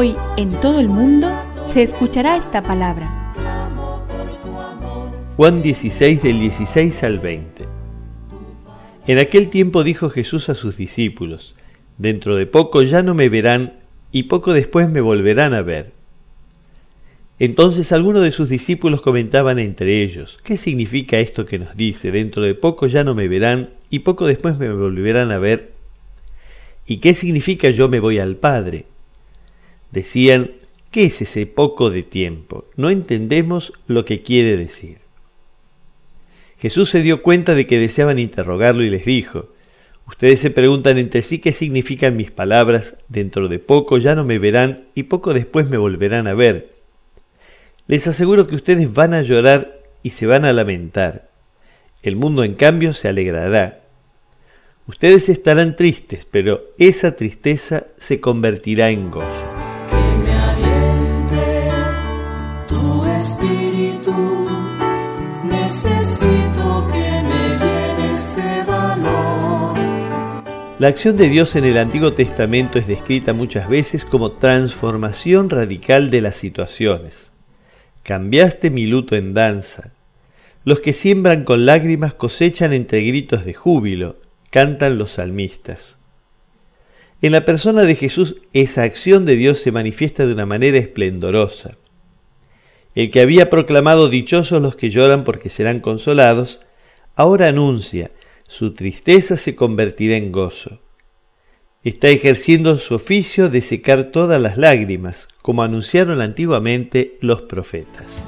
Hoy en todo el mundo se escuchará esta palabra. Juan 16 del 16 al 20. En aquel tiempo dijo Jesús a sus discípulos, Dentro de poco ya no me verán y poco después me volverán a ver. Entonces algunos de sus discípulos comentaban entre ellos, ¿qué significa esto que nos dice? Dentro de poco ya no me verán y poco después me volverán a ver. ¿Y qué significa yo me voy al Padre? Decían, ¿qué es ese poco de tiempo? No entendemos lo que quiere decir. Jesús se dio cuenta de que deseaban interrogarlo y les dijo, Ustedes se preguntan entre sí qué significan mis palabras, dentro de poco ya no me verán y poco después me volverán a ver. Les aseguro que ustedes van a llorar y se van a lamentar. El mundo en cambio se alegrará. Ustedes estarán tristes, pero esa tristeza se convertirá en gozo. Espíritu. Necesito que me llenes de valor. La acción de Dios en el Antiguo Testamento es descrita muchas veces como transformación radical de las situaciones. Cambiaste mi luto en danza. Los que siembran con lágrimas cosechan entre gritos de júbilo, cantan los salmistas. En la persona de Jesús esa acción de Dios se manifiesta de una manera esplendorosa. El que había proclamado dichosos los que lloran porque serán consolados, ahora anuncia, su tristeza se convertirá en gozo. Está ejerciendo su oficio de secar todas las lágrimas, como anunciaron antiguamente los profetas.